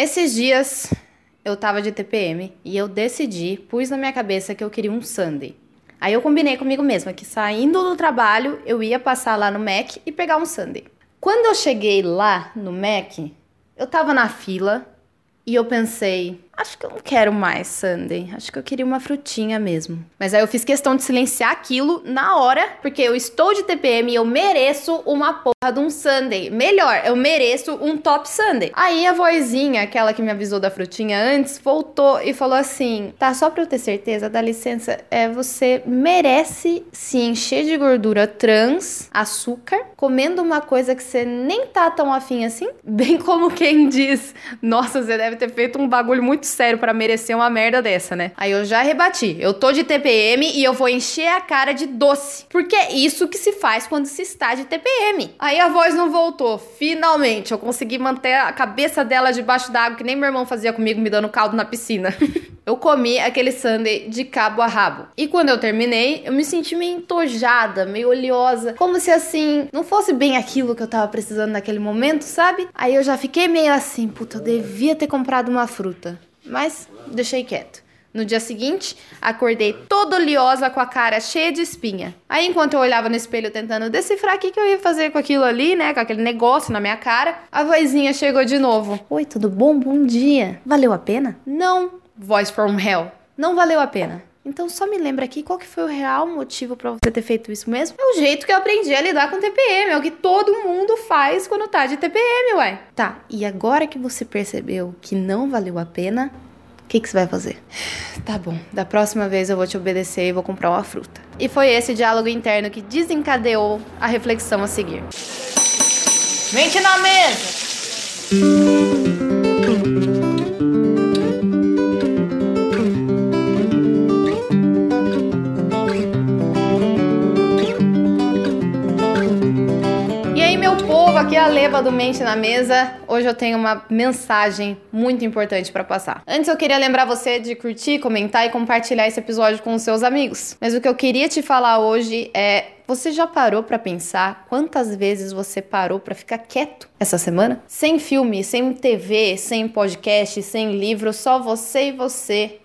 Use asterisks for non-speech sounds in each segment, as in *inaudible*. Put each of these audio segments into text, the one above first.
Esses dias eu tava de TPM e eu decidi, pus na minha cabeça que eu queria um Sunday. Aí eu combinei comigo mesma que saindo do trabalho eu ia passar lá no Mac e pegar um Sunday. Quando eu cheguei lá no Mac, eu tava na fila e eu pensei, acho que eu não quero mais Sunday. Acho que eu queria uma frutinha mesmo. Mas aí eu fiz questão de silenciar aquilo na hora, porque eu estou de TPM e eu mereço uma porra de um Sunday. Melhor, eu mereço um top Sunday. Aí a vozinha, aquela que me avisou da frutinha antes, voltou e falou assim: tá, só pra eu ter certeza, dá licença, é, você merece se encher de gordura trans, açúcar, comendo uma coisa que você nem tá tão afim assim. *laughs* Bem como quem diz: nossa, você deve ter feito um bagulho muito sério para merecer uma merda dessa, né? Aí eu já rebati. Eu tô de TPM e eu vou encher a cara de doce. Porque é isso que se faz quando se está de TPM. Aí a voz não voltou. Finalmente, eu consegui manter a cabeça dela debaixo d'água, que nem meu irmão fazia comigo, me dando caldo na piscina. *laughs* eu comi aquele sundae de cabo a rabo. E quando eu terminei, eu me senti meio entojada, meio oleosa. Como se assim, não fosse bem aquilo que eu tava precisando naquele momento, sabe? Aí eu já fiquei meio assim, puta, eu devia ter comprado uma fruta mas deixei quieto. No dia seguinte, acordei toda oleosa com a cara cheia de espinha. Aí, enquanto eu olhava no espelho tentando decifrar o que, que eu ia fazer com aquilo ali, né? Com aquele negócio na minha cara, a vozinha chegou de novo. Oi, tudo bom? Bom dia. Valeu a pena? Não. Voice from hell. Não valeu a pena. Então só me lembra aqui qual que foi o real motivo para você ter feito isso mesmo? É o jeito que eu aprendi a lidar com TPM, é o que todo mundo faz quando tá de TPM, uai. Tá, e agora que você percebeu que não valeu a pena, o que, que você vai fazer? *sighs* Tá bom, da próxima vez eu vou te obedecer e vou comprar uma fruta. E foi esse diálogo interno que desencadeou a reflexão a seguir. Mente na mesa! A Leva do Mente na Mesa. Hoje eu tenho uma mensagem muito importante para passar. Antes eu queria lembrar você de curtir, comentar e compartilhar esse episódio com os seus amigos. Mas o que eu queria te falar hoje é você já parou para pensar quantas vezes você parou para ficar quieto essa semana? Sem filme, sem TV, sem podcast, sem livro, só você e você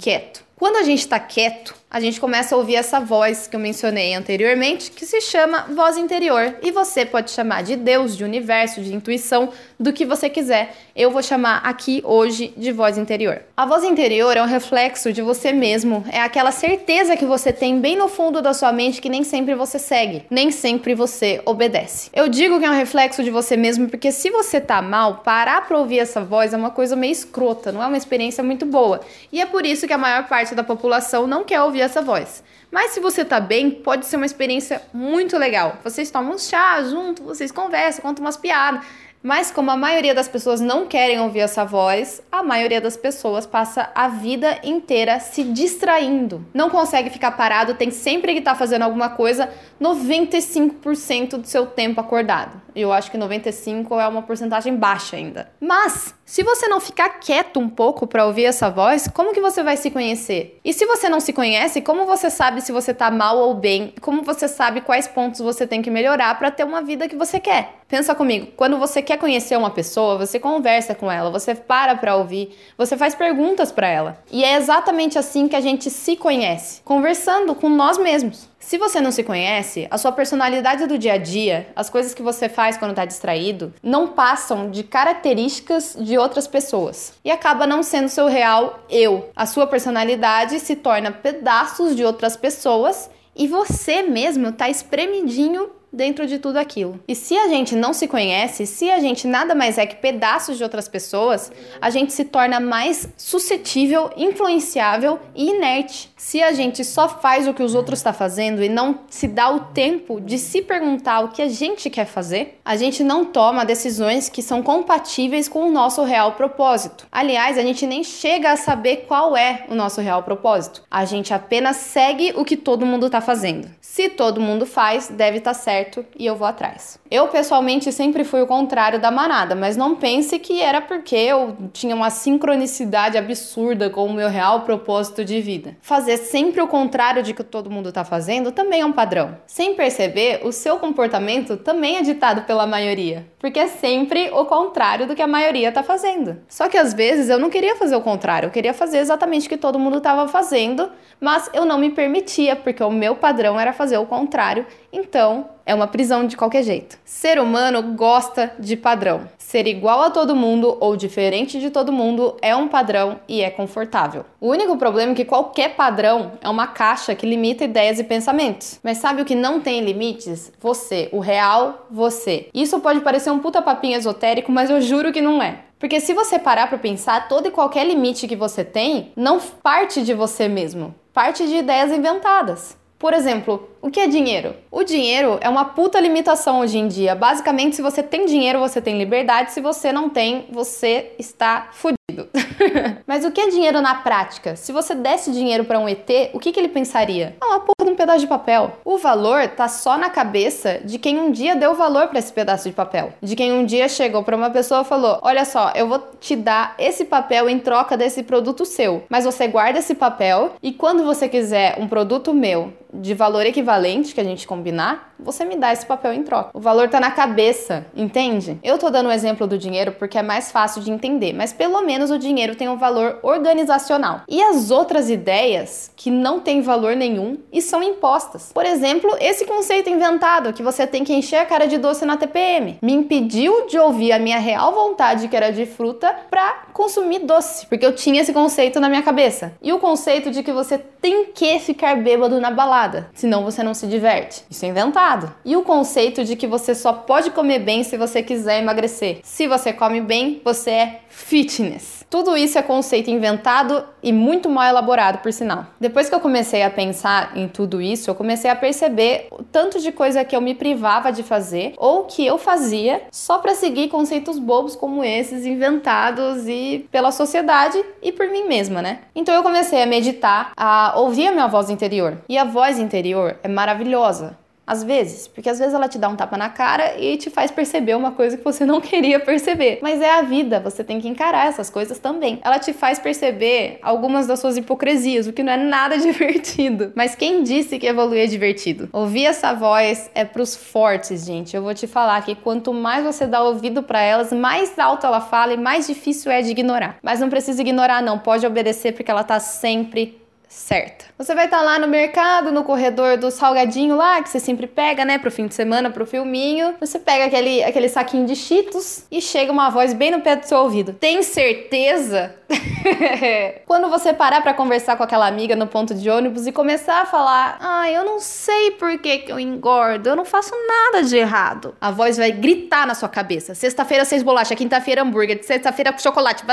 quieto. Quando a gente tá quieto, a gente começa a ouvir essa voz que eu mencionei anteriormente, que se chama voz interior. E você pode chamar de Deus, de universo, de intuição, do que você quiser. Eu vou chamar aqui hoje de voz interior. A voz interior é um reflexo de você mesmo, é aquela certeza que você tem bem no fundo da sua mente que nem sempre você segue, nem sempre você obedece. Eu digo que é um reflexo de você mesmo porque se você tá mal, parar pra ouvir essa voz é uma coisa meio escrota, não é uma experiência muito boa. E é por isso que a maior parte da população não quer ouvir essa voz. Mas se você tá bem, pode ser uma experiência muito legal. Vocês tomam um chá junto, vocês conversam, contam umas piadas. Mas como a maioria das pessoas não querem ouvir essa voz, a maioria das pessoas passa a vida inteira se distraindo. Não consegue ficar parado, tem sempre que estar tá fazendo alguma coisa 95% do seu tempo acordado. Eu acho que 95 é uma porcentagem baixa ainda. Mas se você não ficar quieto um pouco para ouvir essa voz, como que você vai se conhecer? E se você não se conhece, como você sabe se você tá mal ou bem? Como você sabe quais pontos você tem que melhorar para ter uma vida que você quer? Pensa comigo, quando você quer conhecer uma pessoa, você conversa com ela, você para para ouvir, você faz perguntas para ela. E é exatamente assim que a gente se conhece, conversando com nós mesmos. Se você não se conhece, a sua personalidade do dia a dia, as coisas que você faz quando está distraído, não passam de características de outras pessoas e acaba não sendo seu real eu. A sua personalidade se torna pedaços de outras pessoas e você mesmo está espremidinho dentro de tudo aquilo. E se a gente não se conhece, se a gente nada mais é que pedaços de outras pessoas, a gente se torna mais suscetível, influenciável e inerte. Se a gente só faz o que os outros estão tá fazendo e não se dá o tempo de se perguntar o que a gente quer fazer, a gente não toma decisões que são compatíveis com o nosso real propósito. Aliás, a gente nem chega a saber qual é o nosso real propósito. A gente apenas segue o que todo mundo está fazendo. Se todo mundo faz, deve estar tá certo certo e eu vou atrás. Eu pessoalmente sempre fui o contrário da manada, mas não pense que era porque eu tinha uma sincronicidade absurda com o meu real propósito de vida. Fazer sempre o contrário de que todo mundo está fazendo também é um padrão. Sem perceber, o seu comportamento também é ditado pela maioria, porque é sempre o contrário do que a maioria está fazendo. Só que às vezes eu não queria fazer o contrário, eu queria fazer exatamente o que todo mundo estava fazendo, mas eu não me permitia, porque o meu padrão era fazer o contrário, então é uma prisão de qualquer jeito. Ser humano gosta de padrão. Ser igual a todo mundo ou diferente de todo mundo é um padrão e é confortável. O único problema é que qualquer padrão é uma caixa que limita ideias e pensamentos. Mas sabe o que não tem limites? Você, o real você. Isso pode parecer um puta papinho esotérico, mas eu juro que não é. Porque se você parar para pensar, todo e qualquer limite que você tem não parte de você mesmo, parte de ideias inventadas. Por exemplo, o que é dinheiro? O dinheiro é uma puta limitação hoje em dia. Basicamente, se você tem dinheiro, você tem liberdade. Se você não tem, você está fudido. *laughs* Mas o que é dinheiro na prática? Se você desse dinheiro para um ET, o que, que ele pensaria? Ah, uma de um pedaço de papel. O valor tá só na cabeça de quem um dia deu valor para esse pedaço de papel. De quem um dia chegou para uma pessoa e falou: Olha só, eu vou te dar esse papel em troca desse produto seu. Mas você guarda esse papel e quando você quiser um produto meu de valor equivalente que a gente combinar, você me dá esse papel em troca. O valor tá na cabeça, entende? Eu tô dando o um exemplo do dinheiro porque é mais fácil de entender, mas pelo menos o dinheiro tem um valor organizacional. E as outras ideias que não têm valor nenhum e são impostas. Por exemplo, esse conceito inventado que você tem que encher a cara de doce na TPM me impediu de ouvir a minha real vontade, que era de fruta, para consumir doce, porque eu tinha esse conceito na minha cabeça. E o conceito de que você tem que ficar bêbado na balada senão você não se diverte. Isso é inventado. E o conceito de que você só pode comer bem se você quiser emagrecer. Se você come bem, você é fitness. Tudo isso é conceito inventado e muito mal elaborado, por sinal. Depois que eu comecei a pensar em tudo isso, eu comecei a perceber o tanto de coisa que eu me privava de fazer ou que eu fazia só para seguir conceitos bobos como esses inventados e pela sociedade e por mim mesma, né? Então eu comecei a meditar, a ouvir a minha voz interior. E a voz interior é maravilhosa. Às vezes, porque às vezes ela te dá um tapa na cara e te faz perceber uma coisa que você *laughs* não queria perceber. Mas é a vida, você tem que encarar essas coisas também. Ela te faz perceber algumas das suas hipocrisias, o que não é nada *laughs* divertido. Mas quem disse que evoluir é divertido? Ouvir essa voz é pros fortes, gente. Eu vou te falar que quanto mais você dá ouvido para elas, mais alto ela fala e mais difícil é de ignorar. Mas não precisa ignorar, não. Pode obedecer porque ela tá sempre certa. Você vai estar tá lá no mercado, no corredor do salgadinho lá, que você sempre pega, né, pro fim de semana, pro filminho. Você pega aquele, aquele saquinho de cheetos e chega uma voz bem no pé do seu ouvido. Tem certeza? *laughs* Quando você parar para conversar com aquela amiga no ponto de ônibus e começar a falar: "Ah, eu não sei por que, que eu engordo, eu não faço nada de errado". A voz vai gritar na sua cabeça. Sexta-feira seis bolachas, quinta-feira hambúrguer, sexta-feira chocolate.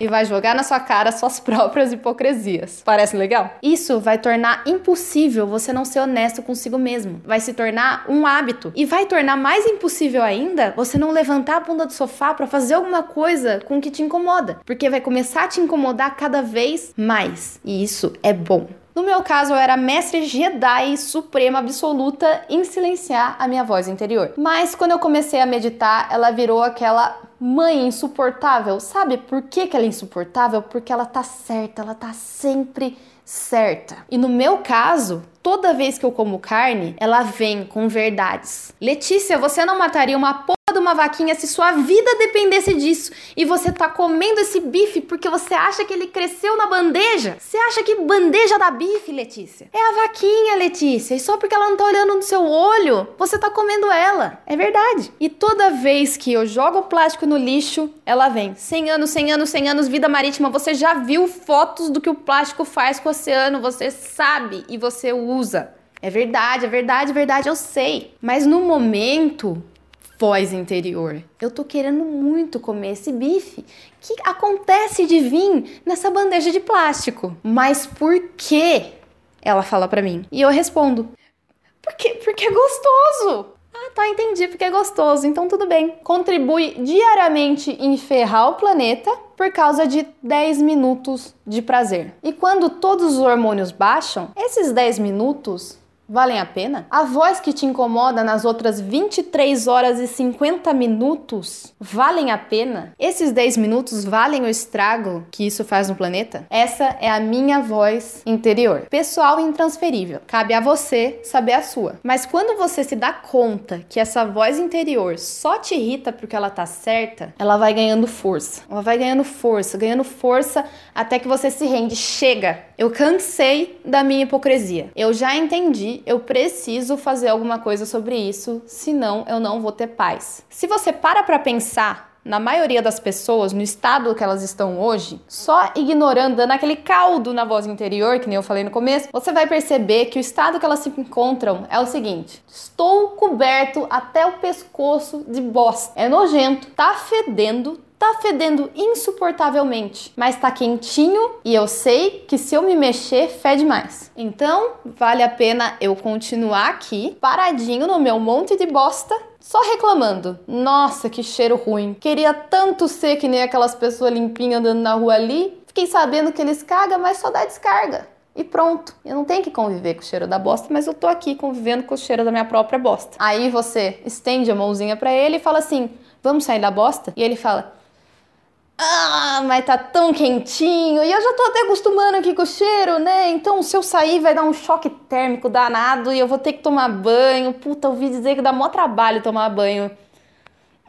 E vai jogar na sua cara suas *laughs* próprias hipocrisias. Parece legal? Isso vai tornar impossível você não ser honesto consigo mesmo. Vai se tornar um hábito e vai tornar mais impossível ainda você não levantar a bunda do sofá para fazer alguma coisa com que te incomoda, porque vai começar a te incomodar cada vez mais. E isso é bom. No meu caso, eu era mestre Jedi suprema absoluta em silenciar a minha voz interior. Mas quando eu comecei a meditar, ela virou aquela mãe insuportável. Sabe por que, que ela é insuportável? Porque ela tá certa, ela tá sempre certa. E no meu caso, toda vez que eu como carne, ela vem com verdades. Letícia, você não mataria uma de uma vaquinha se sua vida dependesse disso e você tá comendo esse bife porque você acha que ele cresceu na bandeja? Você acha que bandeja dá bife, Letícia? É a vaquinha, Letícia, e só porque ela não tá olhando no seu olho, você tá comendo ela. É verdade. E toda vez que eu jogo o plástico no lixo, ela vem. 100 anos, 100 anos, 100 anos, vida marítima, você já viu fotos do que o plástico faz com o oceano, você sabe e você usa. É verdade, é verdade, é verdade, eu sei. Mas no momento, voz interior. Eu tô querendo muito comer esse bife. Que acontece de vir nessa bandeja de plástico? Mas por que? Ela fala para mim. E eu respondo: Porque, porque é gostoso. Ah, tá, entendi, porque é gostoso. Então tudo bem. Contribui diariamente em ferrar o planeta por causa de 10 minutos de prazer. E quando todos os hormônios baixam, esses 10 minutos valem a pena? A voz que te incomoda nas outras 23 horas e 50 minutos valem a pena? Esses 10 minutos valem o estrago que isso faz no planeta? Essa é a minha voz interior. Pessoal intransferível. Cabe a você saber a sua. Mas quando você se dá conta que essa voz interior só te irrita porque ela tá certa, ela vai ganhando força. Ela vai ganhando força, ganhando força até que você se rende. Chega! Eu cansei da minha hipocrisia. Eu já entendi eu preciso fazer alguma coisa sobre isso, senão eu não vou ter paz. Se você para para pensar na maioria das pessoas, no estado que elas estão hoje, só ignorando, dando aquele caldo na voz interior, que nem eu falei no começo, você vai perceber que o estado que elas se encontram é o seguinte: estou coberto até o pescoço de bosta. É nojento, tá fedendo, tá fedendo insuportavelmente, mas tá quentinho e eu sei que se eu me mexer, fede mais. Então, vale a pena eu continuar aqui, paradinho no meu monte de bosta, só reclamando. Nossa, que cheiro ruim. Queria tanto ser que nem aquelas pessoas limpinhas andando na rua ali. Fiquei sabendo que eles cagam, mas só dá descarga. E pronto. Eu não tenho que conviver com o cheiro da bosta, mas eu tô aqui convivendo com o cheiro da minha própria bosta. Aí você estende a mãozinha para ele e fala assim: "Vamos sair da bosta?" E ele fala: ah, mas tá tão quentinho e eu já tô até acostumando aqui com o cheiro, né? Então se eu sair vai dar um choque térmico danado e eu vou ter que tomar banho. Puta, ouvi dizer que dá mó trabalho tomar banho.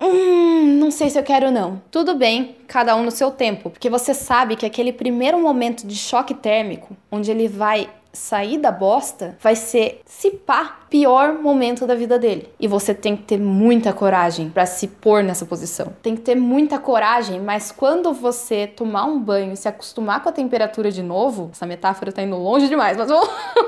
Hum, não sei se eu quero não. Tudo bem, cada um no seu tempo, porque você sabe que aquele primeiro momento de choque térmico, onde ele vai sair da bosta vai ser, se pá, pior momento da vida dele. E você tem que ter muita coragem para se pôr nessa posição. Tem que ter muita coragem, mas quando você tomar um banho e se acostumar com a temperatura de novo, essa metáfora tá indo longe demais, mas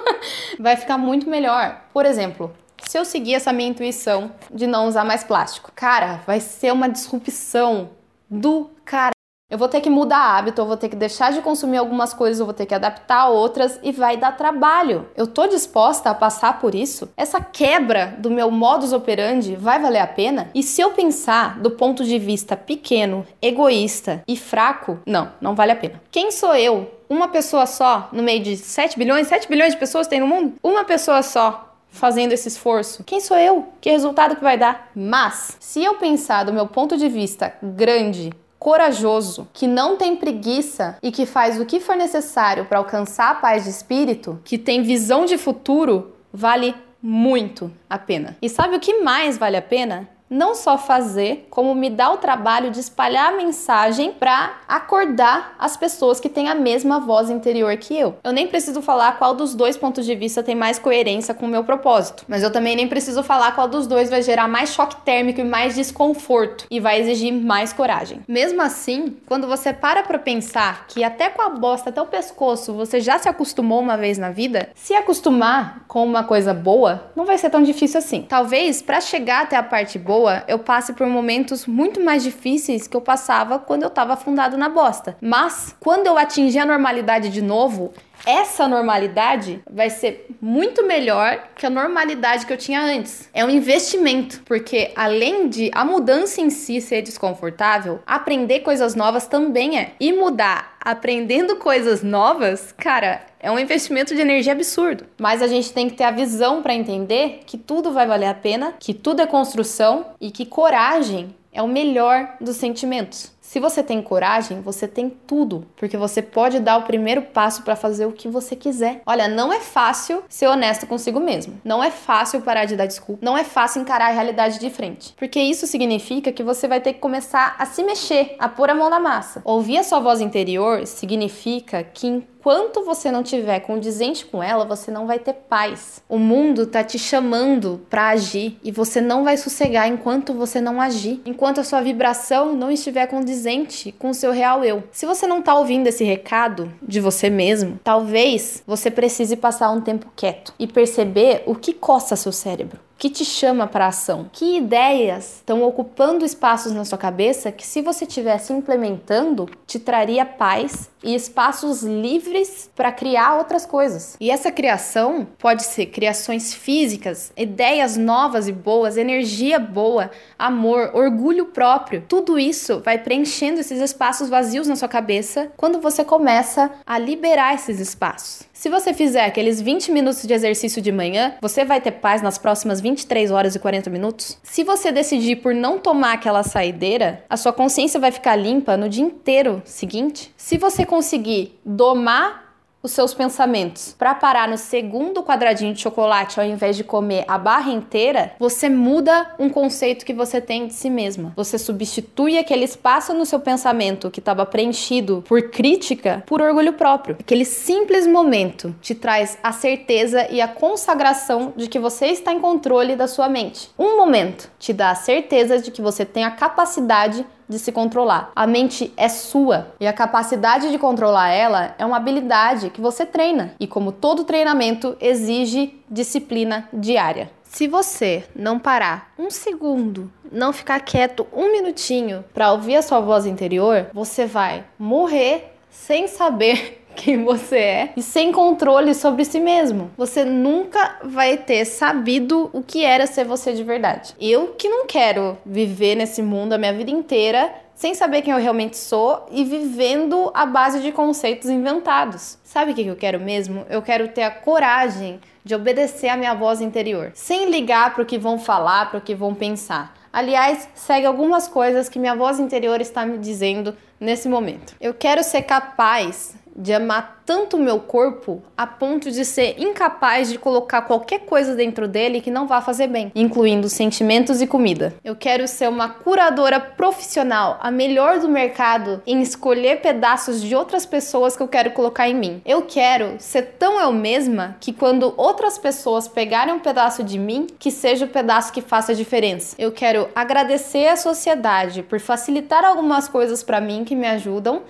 *laughs* vai ficar muito melhor. Por exemplo, se eu seguir essa minha intuição de não usar mais plástico, cara, vai ser uma disrupção do cara. Eu vou ter que mudar hábito, eu vou ter que deixar de consumir algumas coisas, eu vou ter que adaptar outras e vai dar trabalho. Eu tô disposta a passar por isso? Essa quebra do meu modus operandi vai valer a pena? E se eu pensar do ponto de vista pequeno, egoísta e fraco, não, não vale a pena. Quem sou eu? Uma pessoa só no meio de 7 bilhões? 7 bilhões de pessoas tem no mundo? Uma pessoa só fazendo esse esforço? Quem sou eu? Que resultado que vai dar? Mas, se eu pensar do meu ponto de vista grande, corajoso, que não tem preguiça e que faz o que for necessário para alcançar a paz de espírito, que tem visão de futuro, vale muito a pena. E sabe o que mais vale a pena? Não só fazer, como me dar o trabalho de espalhar a mensagem para acordar as pessoas que têm a mesma voz interior que eu. Eu nem preciso falar qual dos dois pontos de vista tem mais coerência com o meu propósito, mas eu também nem preciso falar qual dos dois vai gerar mais choque térmico e mais desconforto e vai exigir mais coragem. Mesmo assim, quando você para para pensar que até com a bosta até o pescoço você já se acostumou uma vez na vida, se acostumar com uma coisa boa não vai ser tão difícil assim. Talvez para chegar até a parte boa boa, eu passe por momentos muito mais difíceis que eu passava quando eu estava afundado na bosta. Mas quando eu atingir a normalidade de novo, essa normalidade vai ser muito melhor que a normalidade que eu tinha antes. É um investimento, porque além de a mudança em si ser desconfortável, aprender coisas novas também é. E mudar aprendendo coisas novas, cara, é um investimento de energia absurdo. Mas a gente tem que ter a visão para entender que tudo vai valer a pena, que tudo é construção e que coragem é o melhor dos sentimentos. Se você tem coragem, você tem tudo, porque você pode dar o primeiro passo para fazer o que você quiser. Olha, não é fácil ser honesto consigo mesmo. Não é fácil parar de dar desculpa. Não é fácil encarar a realidade de frente, porque isso significa que você vai ter que começar a se mexer, a pôr a mão na massa. Ouvir a sua voz interior significa que enquanto você não tiver condizente com ela, você não vai ter paz. O mundo tá te chamando para agir e você não vai sossegar enquanto você não agir, enquanto a sua vibração não estiver condizente com o seu real eu. Se você não tá ouvindo esse recado de você mesmo, talvez você precise passar um tempo quieto e perceber o que coça seu cérebro. Que te chama para ação? Que ideias estão ocupando espaços na sua cabeça que, se você estivesse implementando, te traria paz e espaços livres para criar outras coisas. E essa criação pode ser criações físicas, ideias novas e boas, energia boa, amor, orgulho próprio. Tudo isso vai preenchendo esses espaços vazios na sua cabeça quando você começa a liberar esses espaços. Se você fizer aqueles 20 minutos de exercício de manhã, você vai ter paz nas próximas 23 horas e 40 minutos? Se você decidir por não tomar aquela saideira, a sua consciência vai ficar limpa no dia inteiro seguinte? Se você conseguir domar os seus pensamentos para parar no segundo quadradinho de chocolate ao invés de comer a barra inteira, você muda um conceito que você tem de si mesma. Você substitui aquele espaço no seu pensamento que estava preenchido por crítica por orgulho próprio. Aquele simples momento te traz a certeza e a consagração de que você está em controle da sua mente. Um momento te dá a certeza de que você tem a capacidade de se controlar. A mente é sua e a capacidade de controlar ela é uma habilidade que você treina e, como todo treinamento, exige disciplina diária. Se você não parar um segundo, não ficar quieto um minutinho para ouvir a sua voz interior, você vai morrer sem saber quem você é e sem controle sobre si mesmo. Você nunca vai ter sabido o que era ser você de verdade. Eu que não quero viver nesse mundo a minha vida inteira sem saber quem eu realmente sou e vivendo a base de conceitos inventados. Sabe o que eu quero mesmo? Eu quero ter a coragem de obedecer à minha voz interior, sem ligar para o que vão falar, para o que vão pensar. Aliás, segue algumas coisas que minha voz interior está me dizendo nesse momento. Eu quero ser capaz de amar tanto o meu corpo a ponto de ser incapaz de colocar qualquer coisa dentro dele que não vá fazer bem, incluindo sentimentos e comida. Eu quero ser uma curadora profissional, a melhor do mercado em escolher pedaços de outras pessoas que eu quero colocar em mim. Eu quero ser tão eu mesma que quando outras pessoas pegarem um pedaço de mim, que seja o pedaço que faça a diferença. Eu quero agradecer à sociedade por facilitar algumas coisas para mim que me ajudam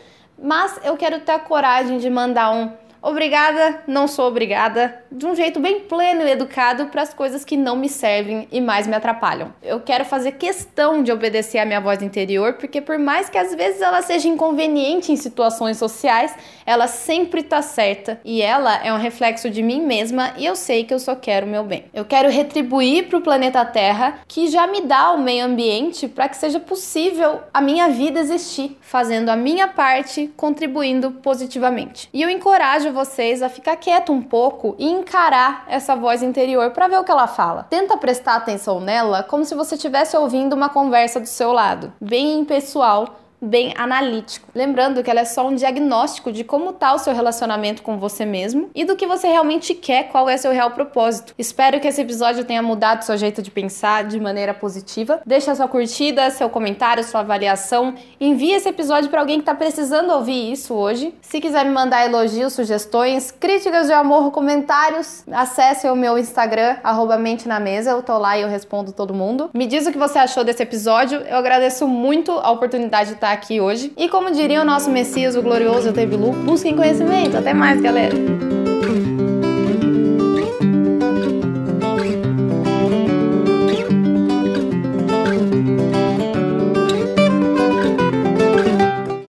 mas eu quero ter a coragem de mandar um obrigada, não sou obrigada, de um jeito bem pleno e educado para as coisas que não me servem e mais me atrapalham. Eu quero fazer questão de obedecer à minha voz interior, porque por mais que às vezes ela seja inconveniente em situações sociais, ela sempre tá certa e ela é um reflexo de mim mesma e eu sei que eu só quero o meu bem. Eu quero retribuir para o planeta Terra que já me dá o meio ambiente para que seja possível a minha vida existir, fazendo a minha parte, contribuindo positivamente. E eu encorajo vocês a ficar quieto um pouco e encarar essa voz interior para ver o que ela fala. Tenta prestar atenção nela como se você estivesse ouvindo uma conversa do seu lado, bem pessoal bem analítico. Lembrando que ela é só um diagnóstico de como está o seu relacionamento com você mesmo e do que você realmente quer, qual é seu real propósito. Espero que esse episódio tenha mudado seu jeito de pensar de maneira positiva. Deixa sua curtida, seu comentário, sua avaliação. Envie esse episódio para alguém que está precisando ouvir isso hoje. Se quiser me mandar elogios, sugestões, críticas de amor, comentários, acesse o meu Instagram, mente na mesa. Eu tô lá e eu respondo todo mundo. Me diz o que você achou desse episódio. Eu agradeço muito a oportunidade de estar aqui hoje. E como diria o nosso Messias, o glorioso Tebilu, busquem conhecimento. Até mais, galera!